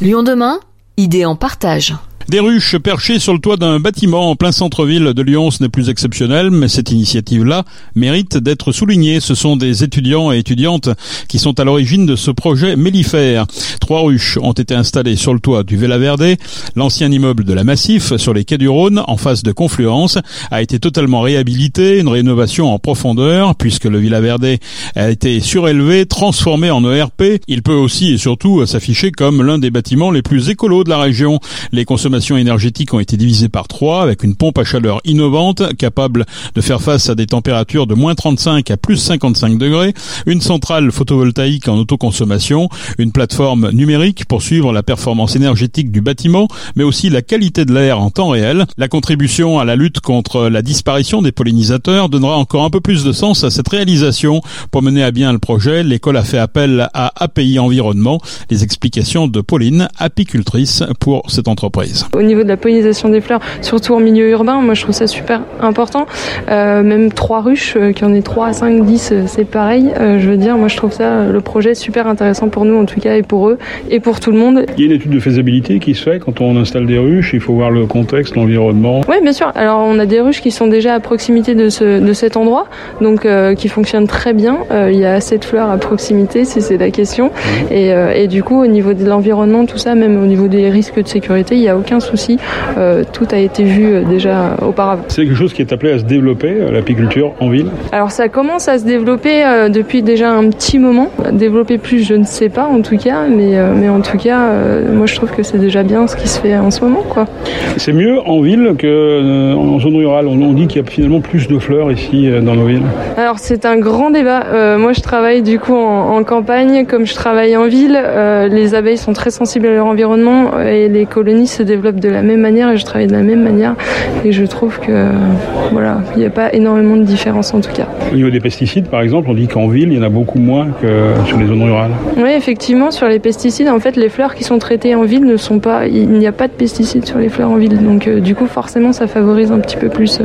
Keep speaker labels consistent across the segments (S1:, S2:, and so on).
S1: Lyon demain, idée en partage.
S2: Des ruches perchées sur le toit d'un bâtiment en plein centre-ville de Lyon, ce n'est plus exceptionnel, mais cette initiative-là mérite d'être soulignée. Ce sont des étudiants et étudiantes qui sont à l'origine de ce projet mellifère. Trois ruches ont été installées sur le toit du Vela Verde. L'ancien immeuble de la Massif, sur les quais du Rhône, en face de Confluence, a été totalement réhabilité, une rénovation en profondeur, puisque le Villa Verde a été surélevé, transformé en ERP. Il peut aussi et surtout s'afficher comme l'un des bâtiments les plus écolos de la région. Les consommations énergétiques ont été divisées par trois avec une pompe à chaleur innovante capable de faire face à des températures de moins 35 à plus 55 degrés, une centrale photovoltaïque en autoconsommation, une plateforme numérique pour suivre la performance énergétique du bâtiment, mais aussi la qualité de l'air en temps réel. La contribution à la lutte contre la disparition des pollinisateurs donnera encore un peu plus de sens à cette réalisation. Pour mener à bien le projet, l'école a fait appel à API Environnement. Les explications de Pauline, apicultrice pour cette entreprise.
S3: Au niveau de la pollinisation des fleurs, surtout en milieu urbain, moi je trouve ça super important. Euh, même trois ruches, euh, qu'il y en ait 3, 5, 10, c'est pareil. Euh, je veux dire, moi je trouve ça, le projet super intéressant pour nous en tout cas et pour eux et pour tout le monde.
S4: Il y a une étude de faisabilité qui se fait quand on installe des ruches, il faut voir le contexte, l'environnement.
S3: Oui, bien sûr. Alors on a des ruches qui sont déjà à proximité de, ce, de cet endroit, donc qui fonctionnent très bien. Il y a assez de fleurs à proximité, si c'est la question. Et, et, du coup, au niveau de l'environnement, tout ça, même au niveau des risques de sécurité, il n'y a aucun souci. tout a été vu déjà auparavant.
S4: C'est quelque chose qui est appelé à se développer, l'apiculture en ville
S3: Alors ça commence à se développer depuis déjà un petit moment. Développer plus, je ne sais pas en tout cas, mais, mais en tout cas, moi je trouve que c'est déjà bien ce qui se fait en ce moment. quoi.
S4: C'est mieux en ville qu'en zone rurale. On, dit qu'il y a finalement plus de fleurs ici dans nos villes.
S3: Alors c'est un grand débat. Euh, moi je travaille du coup en, en, campagne comme je travaille en ville. Euh, les abeilles sont très sensibles à leur environnement et les colonies se développent de la même manière et je travaille de la même manière. Et je trouve que voilà, il n'y a pas énormément de différence en tout cas.
S4: Au niveau des pesticides par exemple, on dit qu'en ville il y en a beaucoup moins que sur les zones rurales.
S3: Oui effectivement sur les pesticides en fait les fleurs qui sont traitées en ville ne sont pas, il n'y a pas de pesticides sur les fleurs en ville. Donc euh, du coup forcément ça favorise un petit peu plus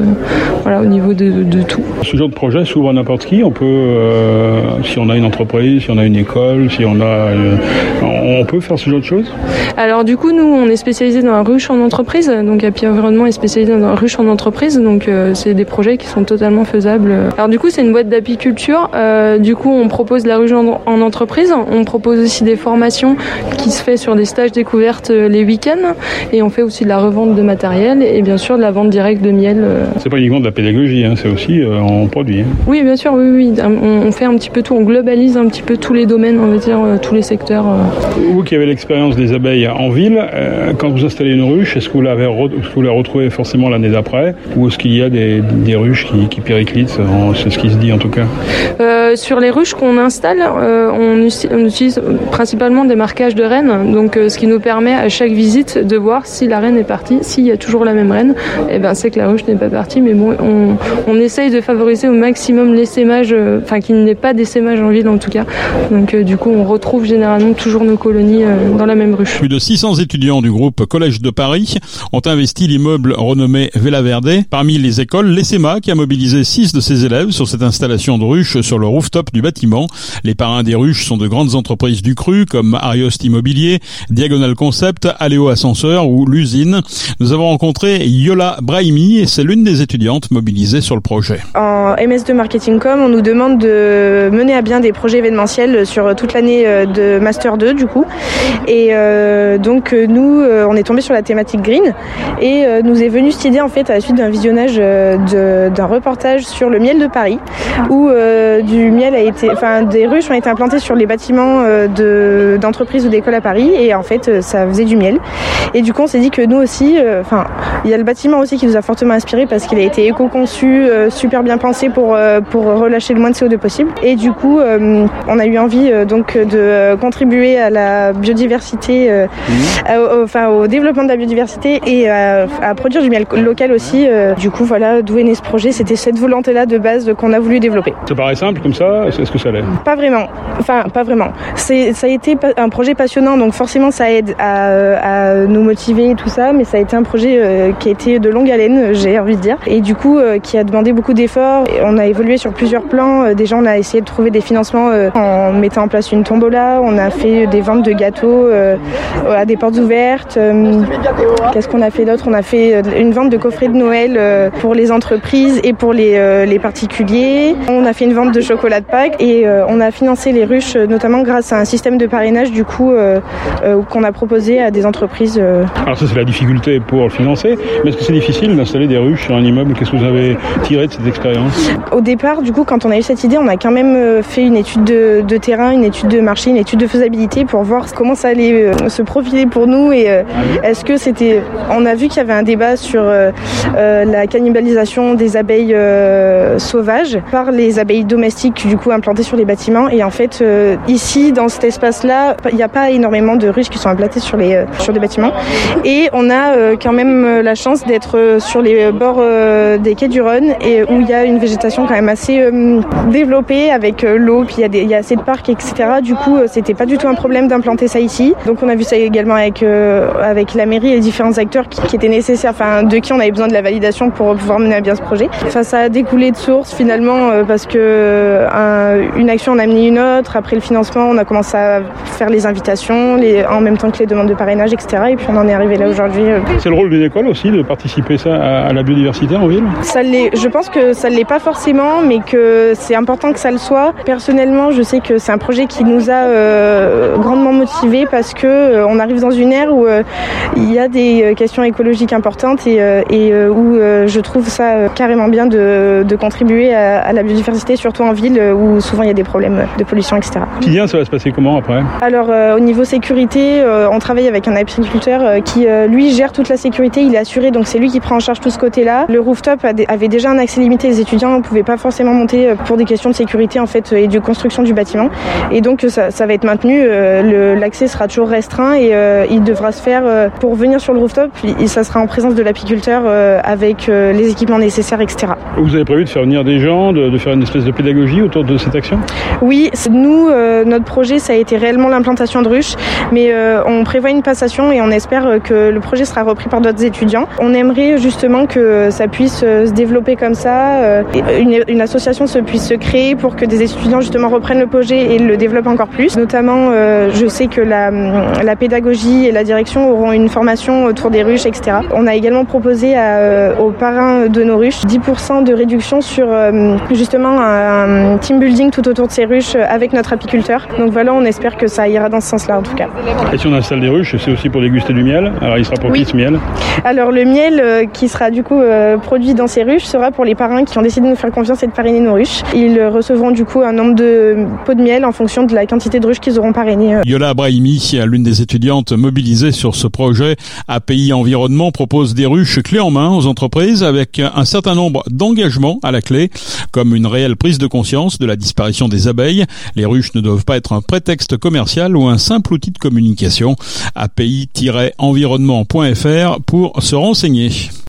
S3: voilà, au niveau de, de, tout.
S4: Ce genre de projet s'ouvre à n'importe qui. On peut, euh, si on a une entreprise, si on a une école, si on a, euh, on peut faire ce genre de choses?
S3: Alors du coup, nous, on est spécialisé dans la ruche en entreprise. Donc Happy Environnement est spécialisé dans la ruche en entreprise. Donc euh, c'est des projets qui sont totalement faisables. Alors du coup, c'est une boîte d'apiculture. Euh, du coup, on propose la ruche en, en, entreprise. On propose aussi des formations qui se fait sur des stages découvertes les week-ends. Et on fait aussi de la revente de matériel et bien sûr de la vente directe de miel.
S4: C'est pas uniquement de la pédagogie, hein, c'est aussi en produit. Hein.
S3: Oui, bien sûr, oui, oui. On, fait un petit peu tout, on globalise un petit peu tous les domaines, on va dire, euh, tous les secteurs. Euh.
S4: Vous qui avez l'expérience des abeilles en ville, euh, quand vous installez une ruche, est-ce que vous, l'avez vous la retrouvez forcément l'année d'après Ou est-ce qu'il y a des, des ruches qui, qui périclitent C'est ce qui se dit en tout cas.
S3: Euh, sur les ruches qu'on installe, euh, on, on, utilise principalement des marquages de reines, donc ce qui nous permet à chaque visite de voir si la reine est partie. S'il y a toujours la même reine, eh ben, c'est que la ruche n'est pas partie, mais bon, on, on essaye de favoriser au maximum l'essaimage, euh, enfin qu'il n'y ait pas d'essaimage en ville en tout cas. Donc euh, du coup, on retrouve généralement toujours nos colonies euh, dans la même ruche.
S2: Plus de 600 étudiants du groupe Collège de Paris ont investi l'immeuble renommé Vela Verde. Parmi les écoles, l'ESSEMA qui a mobilisé 6 de ses élèves sur cette installation de ruches sur le rooftop du bâtiment. Les parrains des ruches sont de grandes entreprises du cru comme Ariost Immobilier, Diagonal Concept, Aléo Ascenseur ou l'usine. Nous avons rencontré Yola Brahimi et c'est l'une des étudiantes mobilisées sur le projet.
S5: En MS2 Marketing Com, on nous demande de mener à bien des projets événementiels sur toute l'année euh, de Master 2 du coup. Et euh, donc euh, nous, on est tombé sur la thématique green et nous est venue cette idée en fait à la suite d'un visionnage d'un reportage sur le miel de Paris où du miel a été, enfin des ruches ont été implantées sur les bâtiments d'entreprises ou d'écoles à Paris et en fait ça faisait du miel. Et du coup on s'est dit que nous aussi, enfin il y a le bâtiment aussi qui nous a fortement inspiré parce qu'il a été éco-conçu, super bien pensé pour pour relâcher le moins de CO2 possible. Et du coup, euh, on a eu envie euh, donc de contribuer à la biodiversité, mmh. enfin au développement développement de la biodiversité et à, produire du miel local aussi. du coup, voilà, d'où est né ce projet. C'était cette volonté-là de base qu'on a voulu développer.
S4: Ça paraît simple comme ça Est-ce que ça l'est
S5: Pas vraiment. Enfin, pas vraiment. Ça a été un projet passionnant, donc forcément ça aide à, nous motiver et tout ça, mais ça a été un projet qui a été de longue haleine, j'ai envie de dire, et du coup qui a demandé beaucoup d'efforts. On a évolué sur plusieurs plans. Déjà, on a essayé de trouver des financements en mettant en place une tombola. On a fait des ventes de gâteaux à des portes ouvertes. Qu'est-ce qu'on a fait d'autre? On a fait une vente de coffrets de Noël pour les entreprises et pour les, les particuliers. On a fait une vente de chocolat de Pâques et on a financé les ruches notamment grâce à un système de parrainage du coup qu'on a proposé à des entreprises.
S4: Alors ça c'est la difficulté pour le financer, mais est-ce que c'est difficile d'installer des ruches sur un immeuble? Qu'est-ce que vous avez tiré de cette expérience?
S5: Au départ, du coup, quand on a eu cette idée, on a quand même fait une étude de, de terrain, une étude de marché, une étude de faisabilité pour voir comment ça allait se profiler pour nous et est-ce que c'était. On a vu qu'il y avait un débat sur la cannibalisation des abeilles sauvages par les abeilles domestiques du coup implantées sur les bâtiments et en fait ici dans cet espace-là, il n'y a pas énormément de ruches qui sont implantées sur les bâtiments et on a quand même la chance d'être sur les bords des quais du Rhône et où il y a une végétation quand même assez développée avec l'eau puis il y, a des, il y a assez de parcs etc. Du coup c'était pas du tout un problème d'implanter ça ici. Donc on a vu ça également avec avec la mairie et les différents acteurs qui, qui étaient nécessaires, enfin de qui on avait besoin de la validation pour pouvoir mener à bien ce projet. Enfin ça a découlé de source finalement parce que une action en a amené une autre. Après le financement, on a commencé à faire les invitations, les, en même temps que les demandes de parrainage, etc. Et puis on en est arrivé là aujourd'hui.
S4: C'est le rôle d'une école aussi de participer ça à, la biodiversité en ville?
S5: Ça. Je pense que ça ne l'est pas forcément, mais que c'est important que ça le soit. Personnellement, je sais que c'est un projet qui nous a euh, grandement motivés parce que euh, on arrive dans une ère où euh, il y a des questions écologiques importantes et, et où je trouve ça carrément bien de, de contribuer à, à, la biodiversité, surtout en ville où souvent il y a des problèmes de pollution, etc.
S4: Quotidien, ça va se passer comment après?
S5: Alors au niveau sécurité, on travaille avec un apiculteur qui lui gère toute la sécurité, il est assuré, donc c'est lui qui prend en charge tout ce côté-là. Le rooftop avait déjà un accès limité, les étudiants ne pouvaient pas forcément monter pour des questions de sécurité en fait et de construction du bâtiment. Et donc ça, ça va être maintenu, l'accès sera toujours restreint et il devra se faire pour venir sur le rooftop, ça sera en présence de l'apiculteur avec les équipements nécessaires, etc.
S4: Vous avez prévu de faire venir des gens, de, de faire une espèce de pédagogie autour de cette action?
S5: Oui, nous, notre projet, ça a été réellement l'implantation de ruches, mais on prévoit une passation et on espère que le projet sera repris par d'autres étudiants. On aimerait justement que ça puisse se développer comme ça, une, une, association se puisse se créer pour que des étudiants justement reprennent le projet et le développent encore plus. Notamment, je sais que la, la pédagogie et la direction auront une formation autour des ruches, etc. On a également proposé à, aux parrains de nos ruches 10% de réduction sur justement un team building tout autour de ces ruches avec notre apiculteur. Donc voilà, on espère que ça ira dans ce sens-là en tout cas.
S4: Et si on installe des ruches, c'est aussi pour déguster du miel? Alors il sera pour
S5: oui.
S4: qui ce miel?
S5: Alors le miel euh, qui sera du coup euh, produit dans ces ruches sera pour les parrains qui ont décidé de nous faire confiance et de parrainer nos ruches. Ils recevront du coup un nombre de pots de miel en fonction de la quantité de ruches qu'ils auront parrainées.
S2: Yola Brahimi, l'une des étudiantes mobilisées sur ce projet, API Environnement propose des ruches clés en main aux entreprises avec un certain nombre d'engagements à la clé, comme une réelle prise de conscience de la disparition des abeilles. Les ruches ne doivent pas être un prétexte commercial ou un simple outil de communication. API-environnement.fr pour se renseigner.